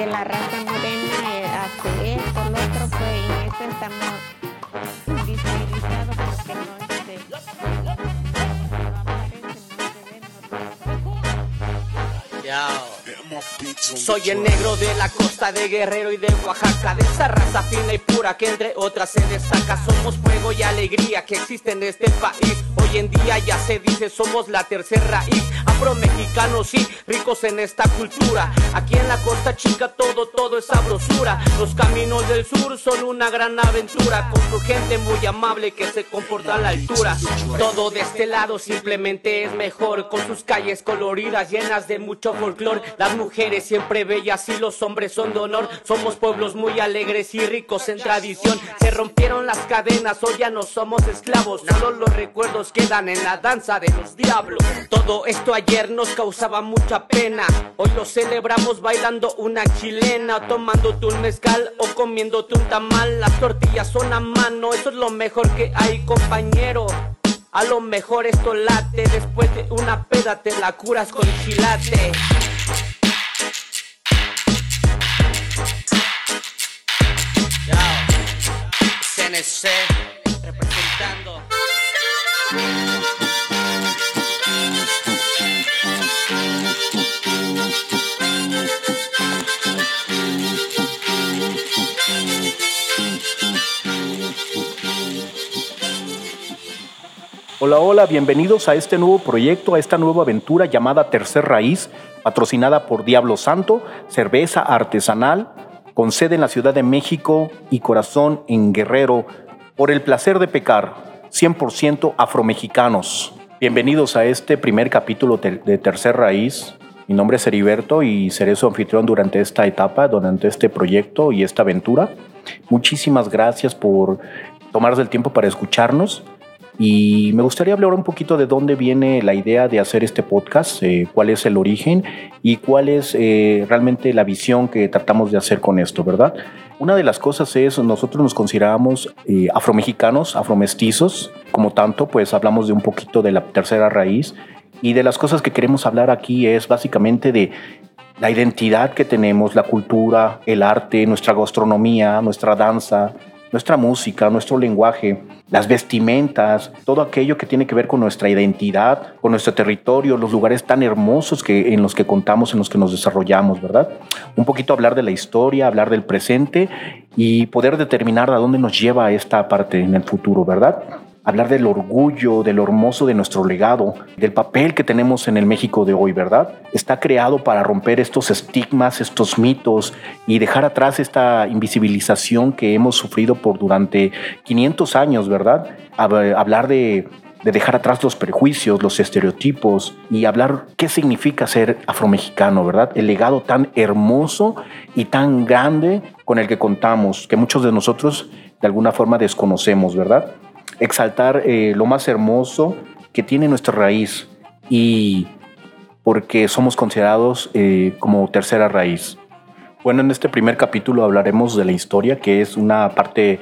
que, la raza morena eh, hace esto, lo otro, pues en eso estamos porque no, este, no Soy el negro de la costa de Guerrero y de Oaxaca, de esa raza fina y pura que entre otras se destaca. Somos fuego y alegría que existe en este país. Hoy en día ya se dice somos la tercera raíz. Afromexicanos sí, ricos en esta cultura. Aquí en la costa chica todo, todo es sabrosura. Los caminos del sur son una gran aventura. Con gente muy amable que se comporta a la altura. Todo de este lado simplemente es mejor. Con sus calles coloridas llenas de mucho folclor. Las mujeres siempre bellas y los hombres son de honor. Somos pueblos muy alegres y ricos en tradición. Se rompieron las cadenas, hoy ya no somos esclavos. Solo los recuerdos quedan en la danza de los diablos. Todo esto ayer nos causaba mucha pena. Hoy lo celebramos bailando una chilena, tomándote un mezcal o comiéndote un tamal. Las tortillas son a mano, eso es lo mejor que hay, compañero. A lo mejor esto late, después de una peda te la curas con chilate. CNC representando. Hola, hola, bienvenidos a este nuevo proyecto, a esta nueva aventura llamada Tercer Raíz, patrocinada por Diablo Santo, cerveza artesanal, con sede en la Ciudad de México y corazón en Guerrero, por el placer de pecar, 100% afromexicanos. Bienvenidos a este primer capítulo de Tercer Raíz. Mi nombre es Heriberto y seré su anfitrión durante esta etapa, durante este proyecto y esta aventura. Muchísimas gracias por tomarse el tiempo para escucharnos. Y me gustaría hablar un poquito de dónde viene la idea de hacer este podcast, eh, cuál es el origen y cuál es eh, realmente la visión que tratamos de hacer con esto, ¿verdad? Una de las cosas es, nosotros nos consideramos eh, afromexicanos, afromestizos, como tanto, pues hablamos de un poquito de la tercera raíz y de las cosas que queremos hablar aquí es básicamente de la identidad que tenemos, la cultura, el arte, nuestra gastronomía, nuestra danza, nuestra música, nuestro lenguaje, las vestimentas, todo aquello que tiene que ver con nuestra identidad, con nuestro territorio, los lugares tan hermosos que, en los que contamos, en los que nos desarrollamos, ¿verdad? Un poquito hablar de la historia, hablar del presente y poder determinar a dónde nos lleva esta parte en el futuro, ¿verdad? Hablar del orgullo, de lo hermoso de nuestro legado, del papel que tenemos en el México de hoy, ¿verdad? Está creado para romper estos estigmas, estos mitos y dejar atrás esta invisibilización que hemos sufrido por durante 500 años, ¿verdad? Hab- Hablar de, de dejar atrás los prejuicios, los estereotipos y hablar qué significa ser afromexicano, ¿verdad? El legado tan hermoso y tan grande con el que contamos, que muchos de nosotros de alguna forma desconocemos, ¿verdad? Exaltar eh, lo más hermoso que tiene nuestra raíz y porque somos considerados eh, como tercera raíz. Bueno, en este primer capítulo hablaremos de la historia, que es una parte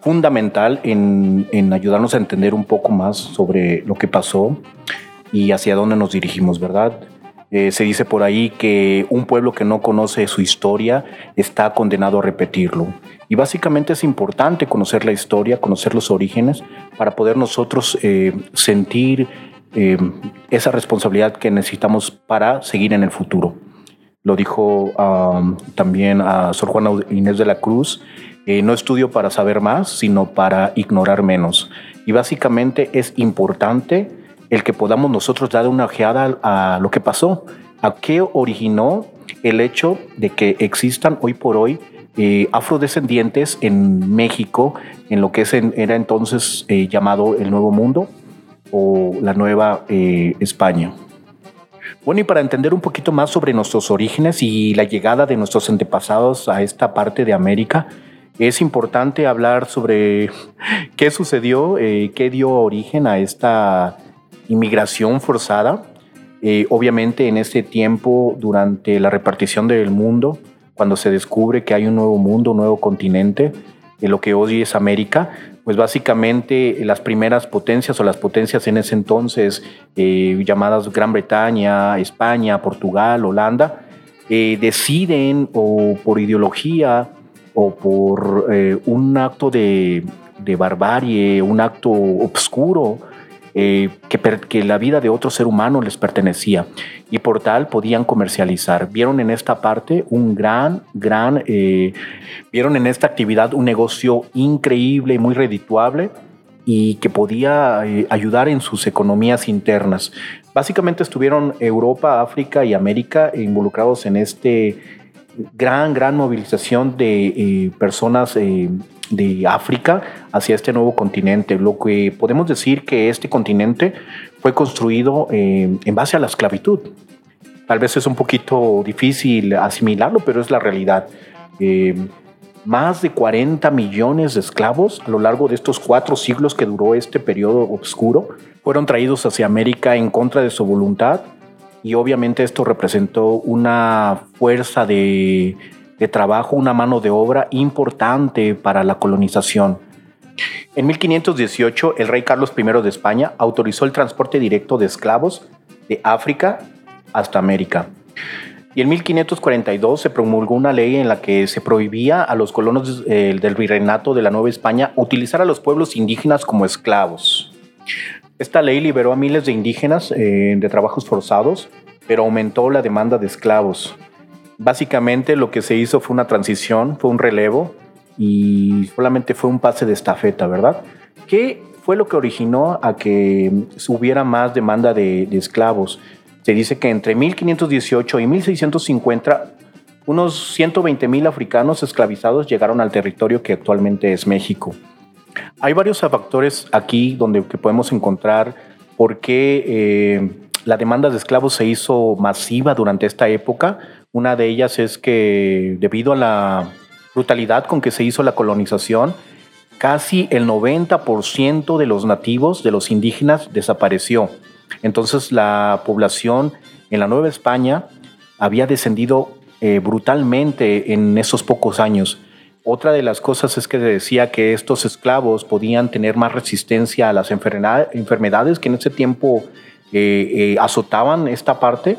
fundamental en, en ayudarnos a entender un poco más sobre lo que pasó y hacia dónde nos dirigimos, ¿verdad? Eh, se dice por ahí que un pueblo que no conoce su historia está condenado a repetirlo. Y básicamente es importante conocer la historia, conocer los orígenes, para poder nosotros eh, sentir eh, esa responsabilidad que necesitamos para seguir en el futuro. Lo dijo también a Sor Juana Inés de la Cruz, no estudio para saber más, sino para ignorar menos. Y básicamente es importante el que podamos nosotros dar una ojeada a lo que pasó, a qué originó el hecho de que existan hoy por hoy eh, afrodescendientes en México, en lo que era entonces eh, llamado el Nuevo Mundo o la Nueva eh, España. Bueno, y para entender un poquito más sobre nuestros orígenes y la llegada de nuestros antepasados a esta parte de América, es importante hablar sobre qué sucedió, qué dio origen a esta inmigración forzada. Eh, obviamente en este tiempo, durante la repartición del mundo, cuando se descubre que hay un nuevo mundo, un nuevo continente, de lo que hoy es América, pues básicamente las primeras potencias o las potencias en ese entonces, eh, llamadas Gran Bretaña, España, Portugal, Holanda, eh, deciden o por ideología o por eh, un acto de, de, barbarie, un acto obscuro, eh, que, la vida de otro ser humano les pertenecía y por tal podían comercializar. Vieron en esta parte un gran, gran, vieron en esta actividad un negocio increíble y muy redituable y que podía ayudar en sus economías internas. Básicamente estuvieron Europa, África y América involucrados en este gran, gran movilización de eh, personas eh, de África hacia este nuevo continente. Lo que podemos decir que este continente fue construido eh, en base a la esclavitud. Tal vez es un poquito difícil asimilarlo, pero es la realidad más de 40 millones de esclavos a lo largo de estos cuatro siglos que duró este periodo oscuro fueron traídos hacia América en contra de su voluntad y obviamente esto representó una fuerza de, de trabajo, una mano de obra importante para la colonización. En 1518, el rey Carlos I de España autorizó el transporte directo de esclavos de África hasta América. Y en 1542 se promulgó una ley en la que se prohibía a los colonos eh, del virreinato de la Nueva España utilizar a los pueblos indígenas como esclavos. Esta ley liberó a miles de indígenas eh, de trabajos forzados, pero aumentó la demanda de esclavos. Básicamente lo que se hizo fue una transición, fue un relevo y solamente fue un pase de estafeta, ¿verdad? ¿Qué fue lo que originó a que hubiera más demanda de, de esclavos? Se dice que entre 1518 y 1650 unos 120 mil africanos esclavizados llegaron al territorio que actualmente es México. Hay varios factores aquí donde que podemos encontrar por qué eh, la demanda de esclavos se hizo masiva durante esta época. Una de ellas es que debido a la brutalidad con que se hizo la colonización, casi el 90% de los nativos, de los indígenas, desapareció. Entonces la población en la Nueva España había descendido eh, brutalmente en esos pocos años. Otra de las cosas es que decía que estos esclavos podían tener más resistencia a las enfermedades que en ese tiempo eh, eh, azotaban esta parte,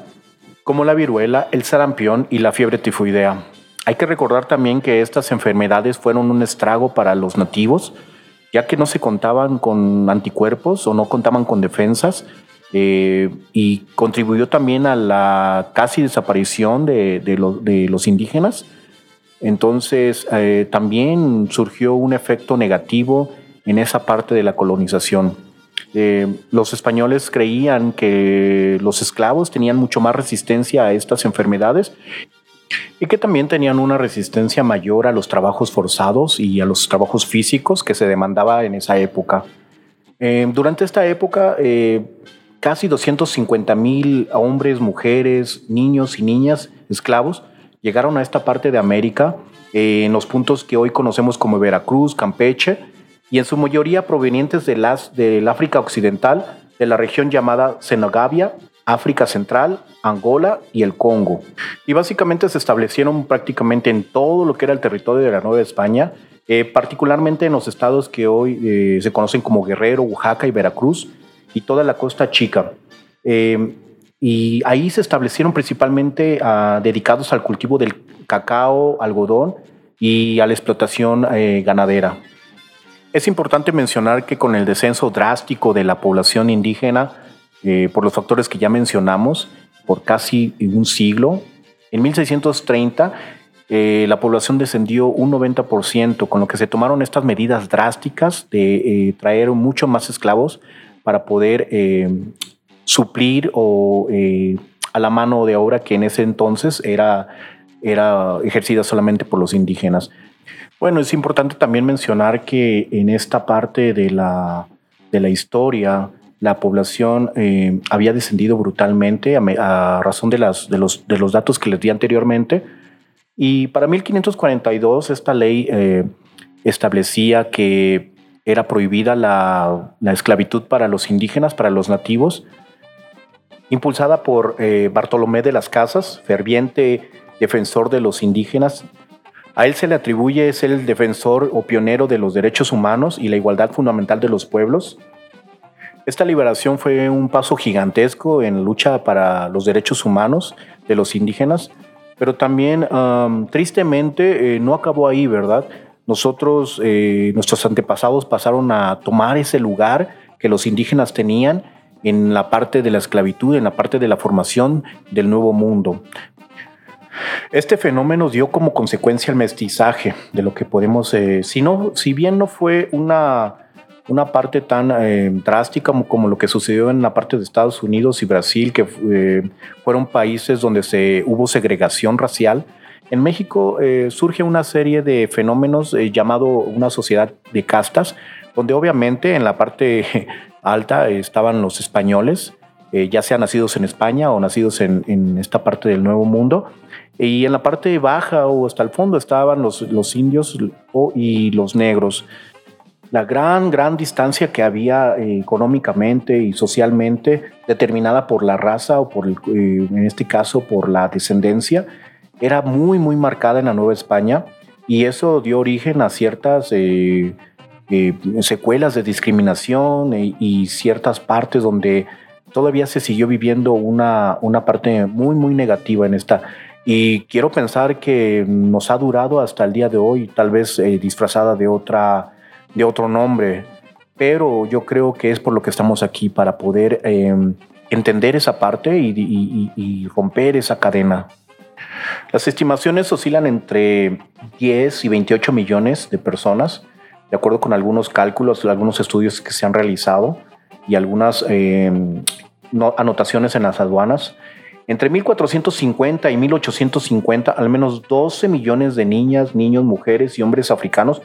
como la viruela, el sarampión y la fiebre tifoidea. Hay que recordar también que estas enfermedades fueron un estrago para los nativos, ya que no se contaban con anticuerpos o no contaban con defensas, eh, y contribuyó también a la casi desaparición de, los indígenas. Entonces eh, también surgió un efecto negativo en esa parte de la colonización. Eh, los españoles creían que los esclavos tenían mucho más resistencia a estas enfermedades y que también tenían una resistencia mayor a los trabajos forzados y a los trabajos físicos que se demandaba en esa época. durante esta época casi 250 mil hombres, mujeres, niños y niñas esclavos llegaron a esta parte de América eh, en los puntos que hoy conocemos como Veracruz, Campeche, y en su mayoría provenientes de las, del África Occidental, de la región llamada Senegambia, África Central, Angola y el Congo. Y básicamente se establecieron prácticamente en todo lo que era el territorio de la Nueva España, eh, particularmente en los estados que hoy eh, se conocen como Guerrero, Oaxaca y Veracruz, y toda la costa chica. Eh, y ahí se establecieron principalmente ah, dedicados al cultivo del cacao, algodón y a la explotación eh, ganadera. Es importante mencionar que con el descenso drástico de la población indígena, eh, por los factores que ya mencionamos, por casi un siglo, en 1630 la población descendió un 90%, con lo que se tomaron estas medidas drásticas de traer mucho más esclavos para poder eh, suplir o eh, a la mano de obra que en ese entonces era, era ejercida solamente por los indígenas. Bueno, es importante también mencionar que en esta parte de la, de la historia, la población eh, había descendido brutalmente a, razón de, las, de, los, de los datos que les di anteriormente. Y para 1542 esta ley establecía que era prohibida la, esclavitud para los indígenas, para los nativos, impulsada por eh, Bartolomé de las Casas, ferviente defensor de los indígenas, A él se le atribuye ser el defensor o pionero de los derechos humanos y la igualdad fundamental de los pueblos. Esta liberación fue un paso gigantesco en lucha para los derechos humanos de los indígenas, pero también tristemente eh, no acabó ahí, ¿verdad? Nosotros, eh, nuestros antepasados pasaron a tomar ese lugar que los indígenas tenían en la parte de la esclavitud, en la parte de la formación del nuevo mundo. Este fenómeno dio como consecuencia el mestizaje, de lo que podemos, eh, si, no, si bien no fue una, una parte tan eh, drástica como, lo que sucedió en la parte de Estados Unidos y Brasil, que eh, fueron países donde se, hubo segregación racial, en México surge una serie de fenómenos llamado una sociedad de castas, donde obviamente en la parte alta estaban los españoles, ya sean nacidos en España o nacidos en, en esta parte del Nuevo Mundo, y en la parte baja o hasta el fondo estaban los, los indios y los negros. La gran, gran distancia que había eh, económicamente y socialmente determinada por la raza o por, eh, en este caso, por la descendencia, era muy, muy marcada en la Nueva España y eso dio origen a ciertas eh, secuelas de discriminación y ciertas partes donde todavía se siguió viviendo una, una parte muy, muy negativa en esta, y quiero pensar que nos ha durado hasta el día de hoy, tal vez eh, disfrazada de, otra, de otro nombre, pero yo creo que es por lo que estamos aquí, para poder em, entender esa parte y, romper esa cadena. Las estimaciones oscilan entre 10 y 28 millones de personas, de acuerdo con algunos cálculos, algunos estudios que se han realizado y algunas em, anotaciones en las aduanas. Entre 1450 y 1850, al menos 12 millones de niñas, niños, mujeres y hombres africanos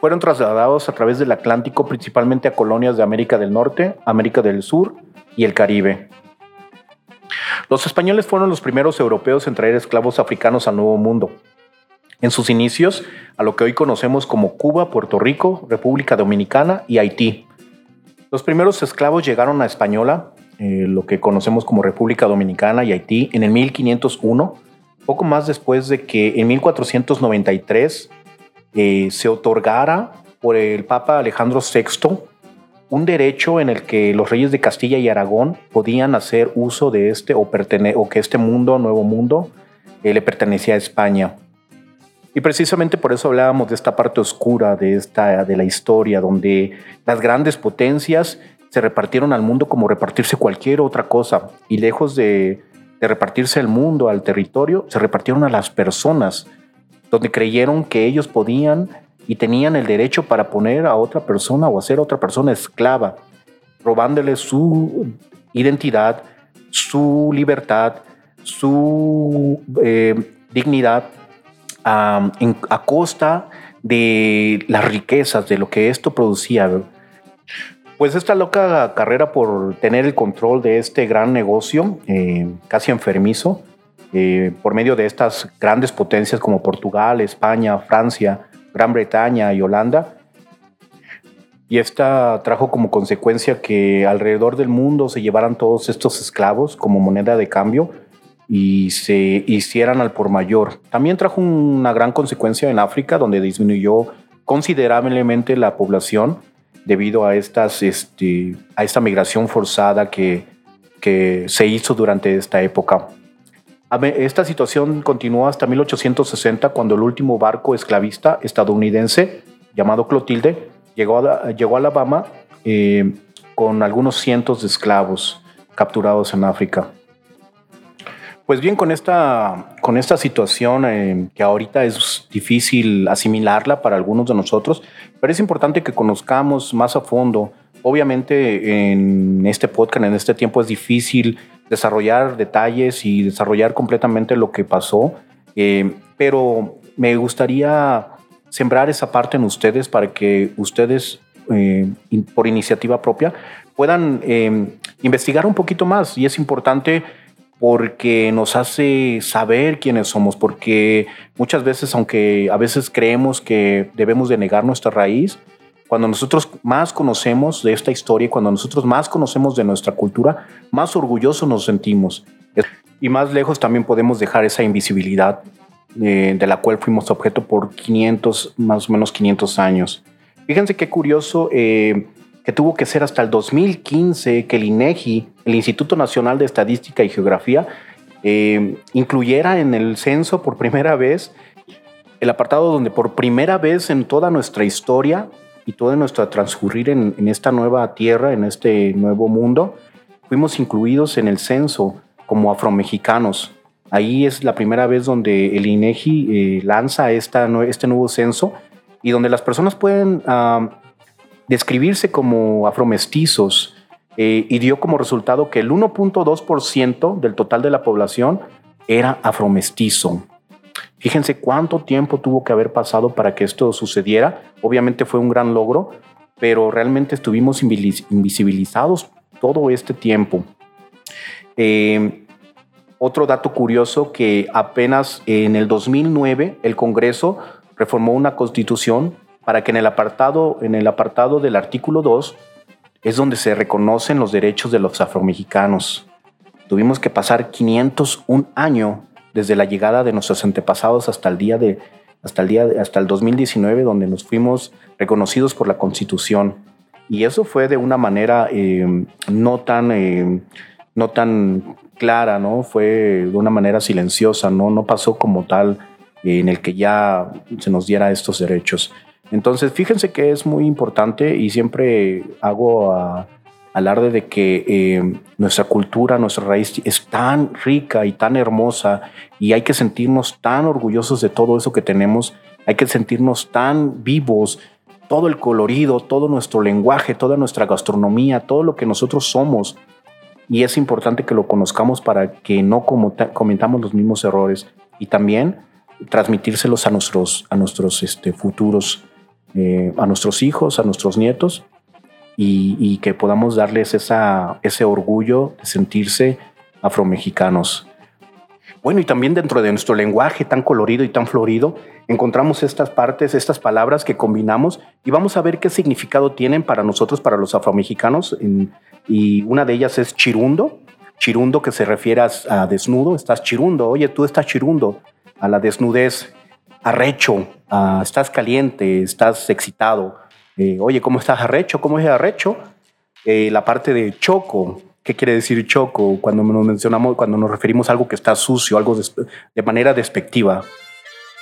fueron trasladados a través del Atlántico principalmente a colonias de América del Norte, América del Sur y el Caribe. Los españoles fueron los primeros europeos en traer esclavos africanos al Nuevo Mundo. En sus inicios, a lo que hoy conocemos como Cuba, Puerto Rico, República Dominicana y Haití. Los primeros esclavos llegaron a Española eh, lo que conocemos como República Dominicana y Haití en el 1501, poco más después de que en 1493 eh, se otorgara por el Papa Alejandro VI un derecho en el que los reyes de Castilla y Aragón podían hacer uso de este o, o que este mundo, nuevo mundo, eh, le pertenecía a España. Y precisamente por eso hablábamos de esta parte oscura de, esta, de la historia, donde las grandes potencias se repartieron al mundo como repartirse cualquier otra cosa. Y lejos de, repartirse el mundo, al territorio, se repartieron a las personas, donde creyeron que ellos podían y tenían el derecho para poner a otra persona o hacer a otra persona esclava, robándole su identidad, su libertad, su eh, dignidad a costa de las riquezas, de lo que esto producía. Pues esta loca carrera por tener el control de este gran negocio, eh, casi enfermizo, eh, por medio de estas grandes potencias como Portugal, España, Francia, Gran Bretaña y Holanda. Y esta trajo como consecuencia que alrededor del mundo se llevaran todos estos esclavos como moneda de cambio y se hicieran al por mayor. También trajo una gran consecuencia en África, donde disminuyó considerablemente la población debido a, estas, este, a esta migración forzada que, que se hizo durante esta época. Esta situación continuó hasta 1860 cuando el último barco esclavista estadounidense llamado Clotilde llegó a, llegó a Alabama eh, con algunos cientos de esclavos capturados en África. Pues bien, con esta, con esta situación eh, que ahorita es difícil asimilarla para algunos de nosotros, pero es importante que conozcamos más a fondo. Obviamente en este podcast, en este tiempo es difícil desarrollar detalles y desarrollar completamente lo que pasó, eh, pero me gustaría sembrar esa parte en ustedes para que ustedes, eh, por iniciativa propia, puedan investigar un poquito más. Y es importante porque nos hace saber quiénes somos, porque muchas veces, aunque a veces creemos que debemos de negar nuestra raíz, cuando nosotros más conocemos de esta historia, cuando nosotros más conocemos de nuestra cultura, más orgullosos nos sentimos. Y más lejos también podemos dejar esa invisibilidad eh, de la cual fuimos objeto por 500, más o menos 500 años. Fíjense qué curioso eh, que tuvo que ser hasta el 2015 que el INEGI, el Instituto Nacional de Estadística y Geografía, eh, incluyera en el censo por primera vez el apartado donde por primera vez en toda nuestra historia y todo nuestro transcurrir en, en esta nueva tierra, en este nuevo mundo, fuimos incluidos en el censo como afromexicanos. Ahí es la primera vez donde el INEGI eh, lanza esta, este nuevo censo y donde las personas pueden ah, describirse como afromestizos eh, y dio como resultado que el 1.2% del total de la población era afromestizo. Fíjense cuánto tiempo tuvo que haber pasado para que esto sucediera. Obviamente fue un gran logro, pero realmente estuvimos invisibilizados todo este tiempo. Eh, otro dato curioso que apenas en el 2009 el Congreso reformó una constitución para que en el apartado, en el apartado del artículo 2 es donde se reconocen los derechos de los afromexicanos. Tuvimos que pasar 501 años desde la llegada de nuestros antepasados hasta el día de hasta el día hasta el 2019 donde nos fuimos reconocidos por la Constitución. Y eso fue de una manera eh, no tan eh, no tan clara, ¿no? Fue de una manera silenciosa, ¿no? No pasó como tal en el que ya se nos diera estos derechos. Entonces, fíjense que es muy importante y siempre hago alarde de que eh, nuestra cultura, nuestra raíz es tan rica y tan hermosa y hay que sentirnos tan orgullosos de todo eso que tenemos, hay que sentirnos tan vivos, todo el colorido, todo nuestro lenguaje, toda nuestra gastronomía, todo lo que nosotros somos. Y es importante que lo conozcamos para que no cometamos los mismos errores y también transmitírselos a nuestros, a nuestros este, futuros eh, a nuestros hijos, a nuestros nietos, y, que podamos darles ese orgullo de sentirse afromexicanos. Bueno, y también dentro de nuestro lenguaje tan colorido y tan florido, encontramos estas partes, estas palabras que combinamos y vamos a ver qué significado tienen para nosotros, para los afromexicanos. y una de ellas es chirundo, chirundo que se refiere a desnudo, estás chirundo, oye, tú estás chirundo, a la desnudez arrecho, ah, estás caliente, estás excitado. Eh, oye, ¿cómo estás arrecho? ¿Cómo es arrecho? Eh, la parte de choco, ¿qué quiere decir choco? Cuando nos mencionamos, cuando nos referimos a algo que está sucio, algo de, manera despectiva.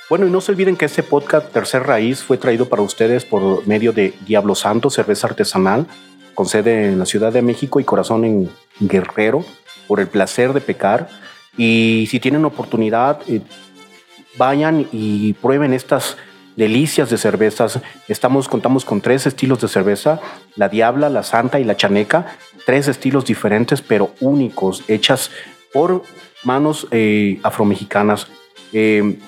Bueno, y no se olviden que este podcast Tercer Raíz fue traído para ustedes por medio de Diablo Santo, cerveza artesanal, con sede en la Ciudad de México y corazón en Guerrero, por el placer de pecar. Y si tienen oportunidad, eh, vayan y prueben estas delicias de cervezas. Estamos, contamos con tres estilos de cerveza, la Diabla, la Santa y la Chaneca, tres estilos diferentes pero únicos, hechas por manos eh, afromexicanas. Eh,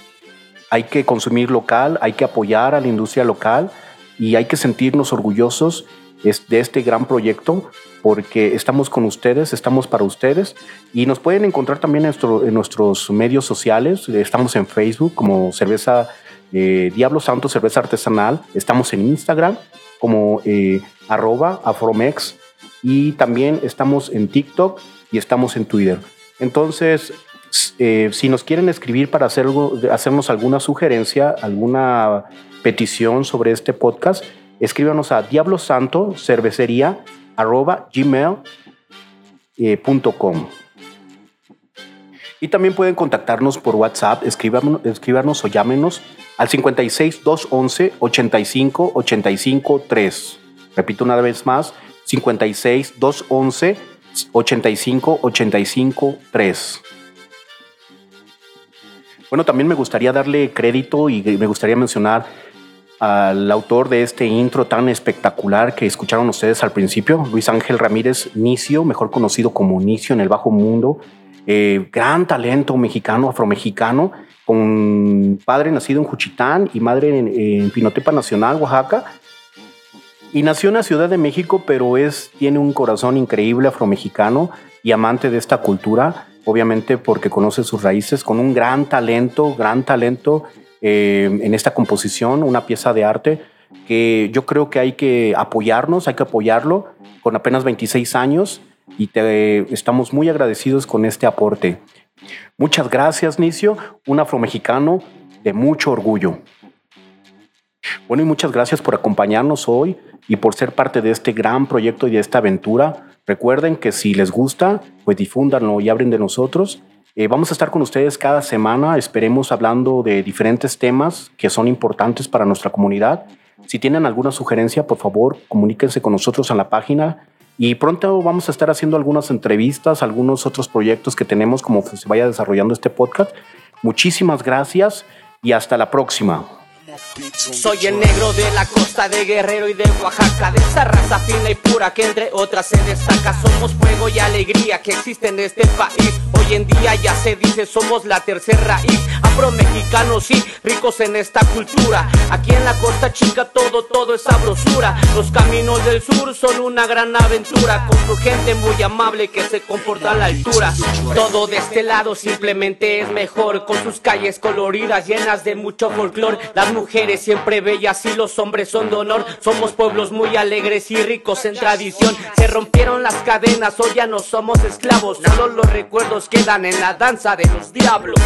hay que consumir local, hay que apoyar a la industria local y hay que sentirnos orgullosos de este gran proyecto porque estamos con ustedes, estamos para ustedes y nos pueden encontrar también en, nuestros medios sociales. Estamos en Facebook como Cerveza eh, Diablo Santo, Cerveza Artesanal. Estamos en Instagram como eh, arroba afromex y también estamos en TikTok y estamos en Twitter. Entonces, eh, si nos quieren escribir para hacer hacernos alguna sugerencia, alguna petición sobre este podcast, escríbanos a Diablo Santo Cervecería arroba gmail.com. Eh, y también pueden contactarnos por WhatsApp, escribirnos, o llámenos al 56 211 85 85 3. Repito una vez más, 56 211 85 85 3. Bueno, también me gustaría darle crédito y me gustaría mencionar al autor de este intro tan espectacular que escucharon ustedes al principio, Luis Ángel Ramírez Nicio, mejor conocido como Nicio en el Bajo Mundo, eh, gran talento mexicano, afromexicano, con padre nacido en Juchitán y madre en, Pinotepa Nacional, Oaxaca. Y nació en la Ciudad de México, pero es, tiene un corazón increíble afromexicano y amante de esta cultura, obviamente porque conoce sus raíces, con un gran talento, gran talento eh, en esta composición, una pieza de arte que yo creo que hay que apoyarnos, hay que apoyarlo con apenas 26 años y te, estamos muy agradecidos con este aporte. Muchas gracias, Nicio, un afromexicano de mucho orgullo. Bueno, y muchas gracias por acompañarnos hoy y por ser parte de este gran proyecto y de esta aventura. Recuerden que si les gusta, pues difúndanlo y abren de nosotros. Eh, vamos a estar con ustedes cada semana, esperemos hablando de diferentes temas que son importantes para nuestra comunidad. Si tienen alguna sugerencia, por favor, comuníquense con nosotros en la página y pronto vamos a estar haciendo algunas entrevistas, algunos otros proyectos que tenemos como se vaya desarrollando este podcast. Muchísimas gracias y hasta la próxima. Soy el negro de la costa de Guerrero y de Oaxaca, de esa raza fina y pura que entre otras se destaca. Somos fuego y alegría que existe en este país. Hoy en día ya se dice somos la tercera raíz. Afro-mexicanos y ricos en esta cultura. Aquí en la costa chica todo, todo es sabrosura. Los caminos del sur son una gran aventura. Con su gente muy amable que se comporta a la altura. Todo de este lado simplemente es mejor. Con sus calles coloridas llenas de mucho folclor. Las mujeres siempre bellas y los hombres son de honor. Somos pueblos muy alegres y ricos en tradición. Se rompieron las cadenas, hoy ya no somos esclavos. Solo los recuerdos quedan en la danza de los diablos.